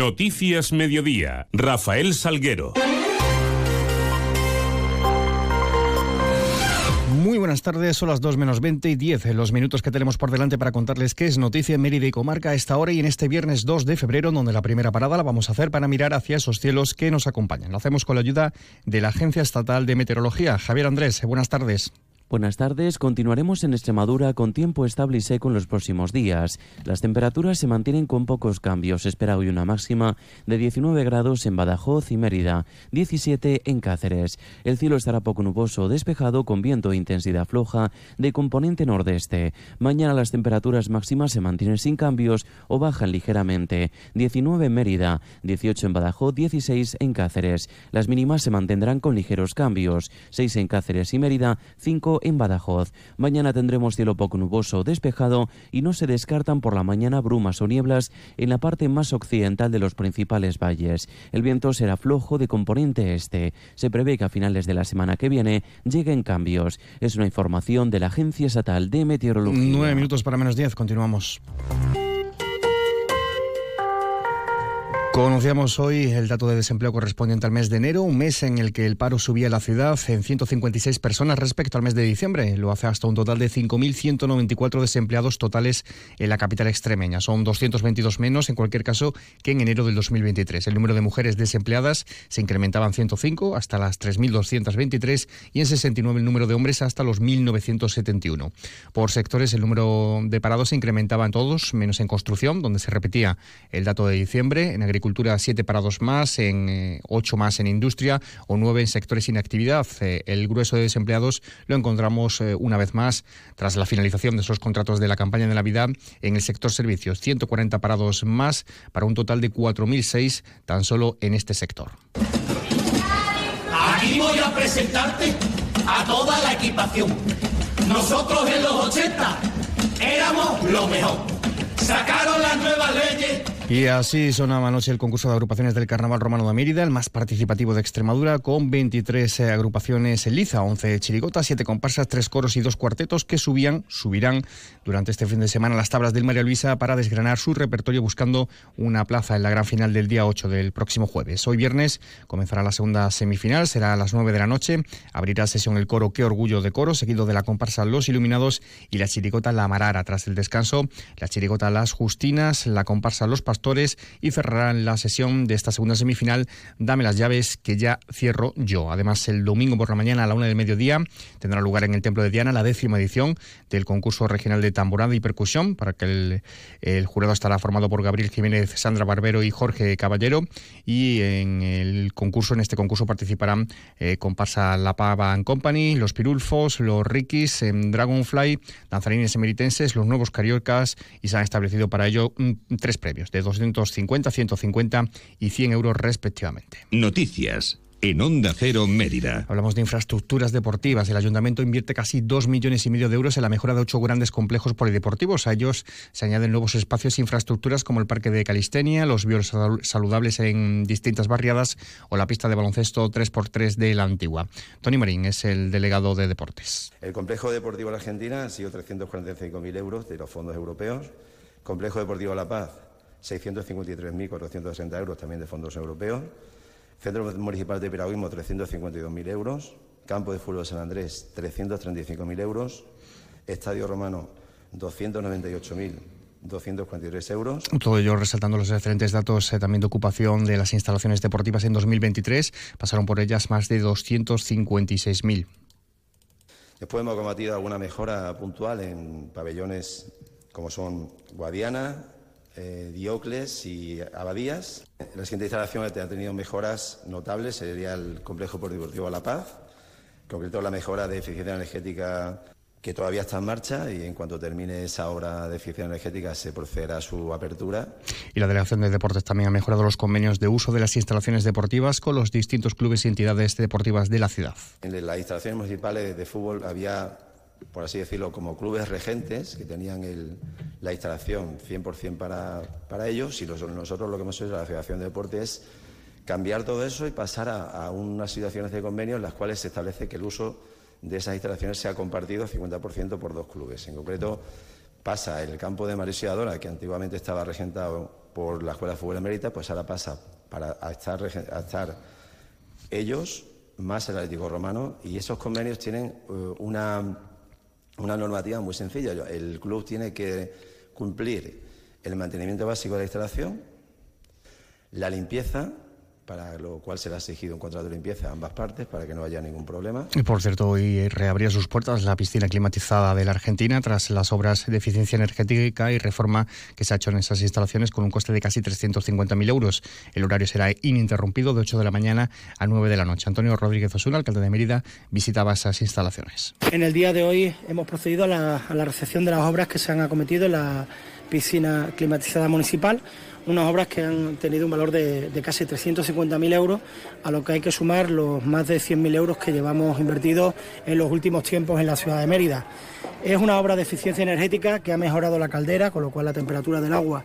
Noticias Mediodía. Rafael Salguero. Muy buenas tardes, son las 2 menos 20 y 10, los minutos que tenemos por delante para contarles qué es noticia en Mérida y Comarca a esta hora y en este viernes 2 de febrero, donde la primera parada la vamos a hacer para mirar hacia esos cielos que nos acompañan. Lo hacemos con la ayuda de la Agencia Estatal de Meteorología. Javier Andrés, buenas tardes. Buenas tardes. Continuaremos en Extremadura con tiempo estable y seco en los próximos días. Las temperaturas se mantienen con pocos cambios. espera hoy una máxima de 19 grados en Badajoz y Mérida, 17 en Cáceres. El cielo estará poco nuboso, despejado con viento de intensidad floja de componente nordeste. Mañana las temperaturas máximas se mantienen sin cambios o bajan ligeramente. 19 en Mérida, 18 en Badajoz, 16 en Cáceres. Las mínimas se mantendrán con ligeros cambios. 6 en Cáceres y Mérida, 5 en Badajoz. Mañana tendremos cielo poco nuboso, despejado y no se descartan por la mañana brumas o nieblas en la parte más occidental de los principales valles. El viento será flojo de componente este. Se prevé que a finales de la semana que viene lleguen cambios. Es una información de la Agencia Estatal de Meteorología. Nueve minutos para menos diez. Continuamos. Conocíamos hoy el dato de desempleo correspondiente al mes de enero, un mes en el que el paro subía en la ciudad en 156 personas respecto al mes de diciembre. Lo hace hasta un total de 5.194 desempleados totales en la capital extremeña. Son 222 menos, en cualquier caso, que en enero del 2023. El número de mujeres desempleadas se incrementaba en 105 hasta las 3.223 y en 69 el número de hombres hasta los 1.971. Por sectores, el número de parados se incrementaba en todos, menos en construcción, donde se repetía el dato de diciembre, en agricultura agricultura siete parados más, en eh, ocho más en industria o nueve en sectores sin actividad. Eh, el grueso de desempleados lo encontramos eh, una vez más tras la finalización de esos contratos de la campaña de Navidad en el sector servicios. 140 parados más para un total de 4.006 tan solo en este sector. Aquí voy a presentarte a toda la equipación. Nosotros en los 80 éramos lo mejor. Sacaron las nuevas leyes y así sonaba anoche el concurso de agrupaciones del Carnaval Romano de Mérida, el más participativo de Extremadura, con 23 eh, agrupaciones en liza, 11 chirigotas, 7 comparsas, 3 coros y 2 cuartetos que subían, subirán durante este fin de semana las tablas del María Luisa para desgranar su repertorio buscando una plaza en la gran final del día 8 del próximo jueves. Hoy viernes comenzará la segunda semifinal, será a las 9 de la noche, abrirá sesión el coro Qué Orgullo de Coro, seguido de la comparsa Los Iluminados y la chirigota La Marara. Tras el descanso, la chirigota Las Justinas, la comparsa Los Pastores, y cerrarán la sesión de esta segunda semifinal Dame las llaves que ya cierro yo. Además, el domingo por la mañana a la una del mediodía tendrá lugar en el Templo de Diana la décima edición del concurso regional de tamborada y percusión, para que el, jurado estará formado por Gabriel Jiménez, Sandra Barbero y Jorge Caballero. Y en el concurso, en este concurso participarán eh, comparsa La Pava and Company, los Pirulfos, los Rikis, Dragonfly, danzarines emeritenses, los nuevos cariocas y se han establecido para ello mm, tres premios de 250, 150 y 100 euros respectivamente. Noticias en Onda Cero Mérida. Hablamos de infraestructuras deportivas. El ayuntamiento invierte casi dos millones y medio de euros en la mejora de ocho grandes complejos polideportivos. A ellos se añaden nuevos espacios e infraestructuras como el parque de Calistenia, los saludables en distintas barriadas o la pista de baloncesto 3x3 de la Antigua. Tony Marín es el delegado de deportes. El complejo deportivo de la Argentina ha sido 345.000 euros de los fondos europeos. Complejo deportivo La Paz 653.460 euros también de fondos europeos. Centro Municipal de Piragüismo, 352.000 euros. Campo de Fútbol de San Andrés, 335.000 euros. Estadio Romano, 298.243 euros. Todo ello resaltando los excelentes datos eh, también de ocupación de las instalaciones deportivas en 2023. Pasaron por ellas más de 256.000. Después hemos combatido alguna mejora puntual en pabellones como son Guadiana, eh, Diocles y Abadías. La siguiente instalación ha tenido mejoras notables, sería el complejo deportivo La Paz, concreto la mejora de eficiencia energética que todavía está en marcha y en cuanto termine esa obra de eficiencia energética se procederá a su apertura. Y la Delegación de Deportes también ha mejorado los convenios de uso de las instalaciones deportivas con los distintos clubes y entidades deportivas de la ciudad. En las instalaciones municipales de fútbol había por así decirlo, como clubes regentes que tenían la instalación 100% para, para ellos y nosotros lo que hemos hecho la Federación de Deportes es cambiar todo eso y pasar a, unas situaciones de convenio en las cuales se establece que el uso de esas instalaciones sea compartido 50% por dos clubes. En concreto, pasa el campo de Marisio Adora, que antiguamente estaba regentado por la Escuela de Fútbol Mérida, pues ahora pasa para a estar ellos más el Atlético Romano y esos convenios tienen eh, una, una normativa muy sencilla. El club tiene que cumplir el mantenimiento básico de la instalación, la limpieza para lo cual será exigido un contrato de limpieza a ambas partes para que no haya ningún problema. Y por cierto, hoy reabría sus puertas la piscina climatizada de la Argentina tras las obras de eficiencia energética y reforma que se ha hecho en esas instalaciones con un coste de casi 350.000 euros. El horario será ininterrumpido de 8 de la mañana a 9 de la noche. Antonio Rodríguez Osuna, alcalde de Mérida, visitaba esas instalaciones. En el día de hoy hemos procedido a la, a la recepción de las obras que se han acometido en la piscina climatizada municipal unas obras que han tenido un valor de, casi 350.000 euros, a lo que hay que sumar los más de 100.000 euros que llevamos invertidos en los últimos tiempos en la ciudad de Mérida. Es una obra de eficiencia energética que ha mejorado la caldera, con lo cual la temperatura del agua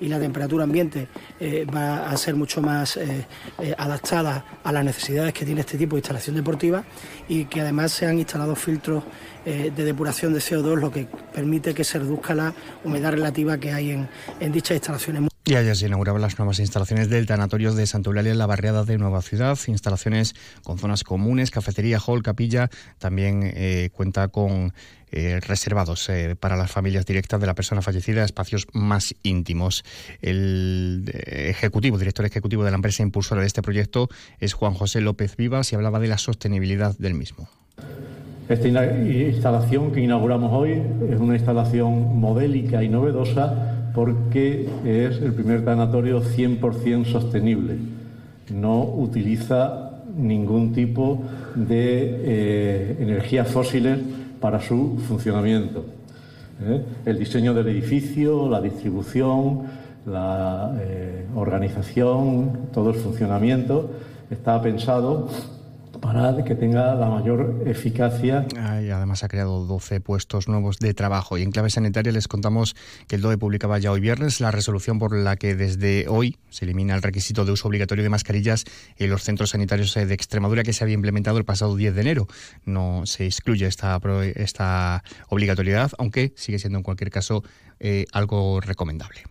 y la temperatura ambiente eh, va a ser mucho más eh, eh, adaptada a las necesidades que tiene este tipo de instalación deportiva y que además se han instalado filtros de depuración de CO2, lo que permite que se reduzca la humedad relativa que hay en dichas instalaciones. Y ayer se inauguraban las nuevas instalaciones del Tanatorio de Santa Eulalia en la barriada de Nueva Ciudad, instalaciones con zonas comunes, cafetería, hall, capilla, también eh, cuenta con eh, reservados eh, para las familias directas de la persona fallecida, espacios más íntimos. El ejecutivo, director ejecutivo de la empresa impulsora de este proyecto es Juan José López Vivas y hablaba de la sostenibilidad del mismo. Esta instalación que inauguramos hoy es una instalación modélica y novedosa porque es el primer tanatorio 100% sostenible. No utiliza ningún tipo de eh, energías fósiles para su funcionamiento. ¿eh? El diseño del edificio, la distribución, la eh, organización, todo el funcionamiento está pensado para que tenga la mayor eficacia. Y además ha creado 12 puestos nuevos de trabajo. Y en clave sanitaria les contamos que el DOE publicaba ya hoy viernes la resolución por la que desde hoy se elimina el requisito de uso obligatorio de mascarillas en los centros sanitarios de Extremadura que se había implementado el pasado 10 de enero. No se excluye esta, esta obligatoriedad, aunque sigue siendo en cualquier caso eh, algo recomendable.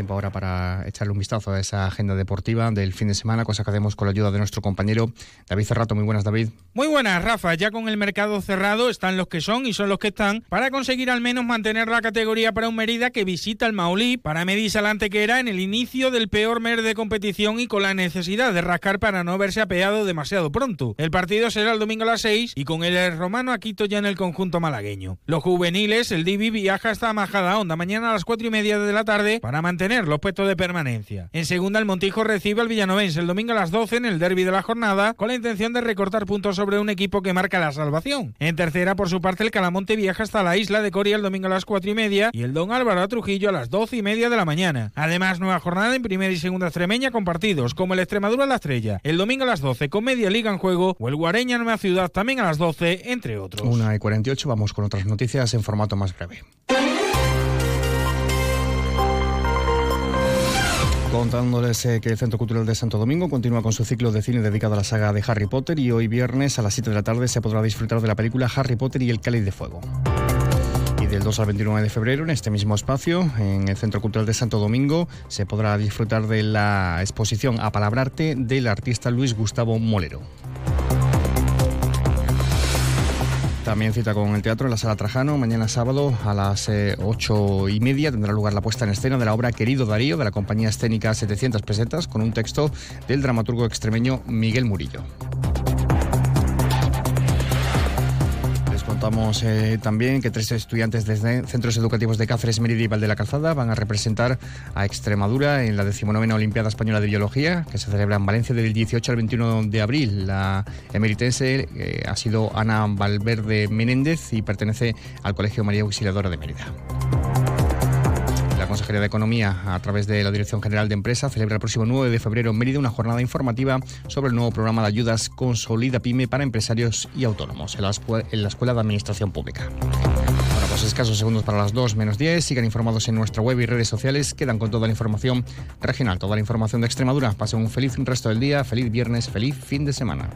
Tiempo ahora para echarle un vistazo a esa agenda deportiva del fin de semana, cosa que hacemos con la ayuda de nuestro compañero David Cerrato. Muy buenas, David. Muy buenas, Rafa. Ya con el mercado cerrado están los que son y son los que están para conseguir al menos mantener la categoría para un Mérida que visita el Maulí para medirse al era en el inicio del peor mes de competición y con la necesidad de rascar para no verse apeado demasiado pronto. El partido será el domingo a las 6 y con el romano Aquito ya en el conjunto malagueño. Los juveniles, el Divi viaja hasta Majada Onda mañana a las 4 y media de la tarde para mantener los puestos de permanencia. En segunda, el Montijo recibe al Villanovense el domingo a las 12 en el derby de la jornada, con la intención de recortar puntos sobre un equipo que marca la salvación. En tercera, por su parte, el Calamonte viaja hasta la isla de Coria el domingo a las 4 y media y el Don Álvaro a Trujillo a las 12 y media de la mañana. Además, nueva jornada en primera y segunda extremeña con partidos como el Extremadura La Estrella, el domingo a las 12 con Media Liga en juego o el Guareña Nueva Ciudad también a las 12, entre otros. Una y 48, vamos con otras noticias en formato más breve. Contándoles eh, que el Centro Cultural de Santo Domingo continúa con su ciclo de cine dedicado a la saga de Harry Potter y hoy viernes a las 7 de la tarde se podrá disfrutar de la película Harry Potter y el Cáliz de Fuego. Y del 2 al 29 de febrero, en este mismo espacio, en el Centro Cultural de Santo Domingo, se podrá disfrutar de la exposición A Palabrarte del artista Luis Gustavo Molero. También cita con el teatro en la Sala Trajano. Mañana sábado a las eh, ocho y media tendrá lugar la puesta en escena de la obra Querido Darío de la compañía escénica 700 pesetas con un texto del dramaturgo extremeño Miguel Murillo. Contamos eh, también que tres estudiantes de centros educativos de Cáceres, Mérida y Val de la Calzada van a representar a Extremadura en la decimonovena Olimpiada Española de Biología, que se celebra en Valencia del 18 al 21 de abril. La emeritense eh, ha sido Ana Valverde Menéndez y pertenece al Colegio María Auxiliadora de Mérida. Consejería de Economía, a través de la Dirección General de Empresa, celebra el próximo 9 de febrero en Mérida una jornada informativa sobre el nuevo programa de ayudas Consolida Pyme para empresarios y autónomos en la, Escuela de Administración Pública. Bueno, pues escasos segundos para las 2 menos 10. Sigan informados en nuestra web y redes sociales. Quedan con toda la información regional, toda la información de Extremadura. Pasen un feliz resto del día, feliz viernes, feliz fin de semana.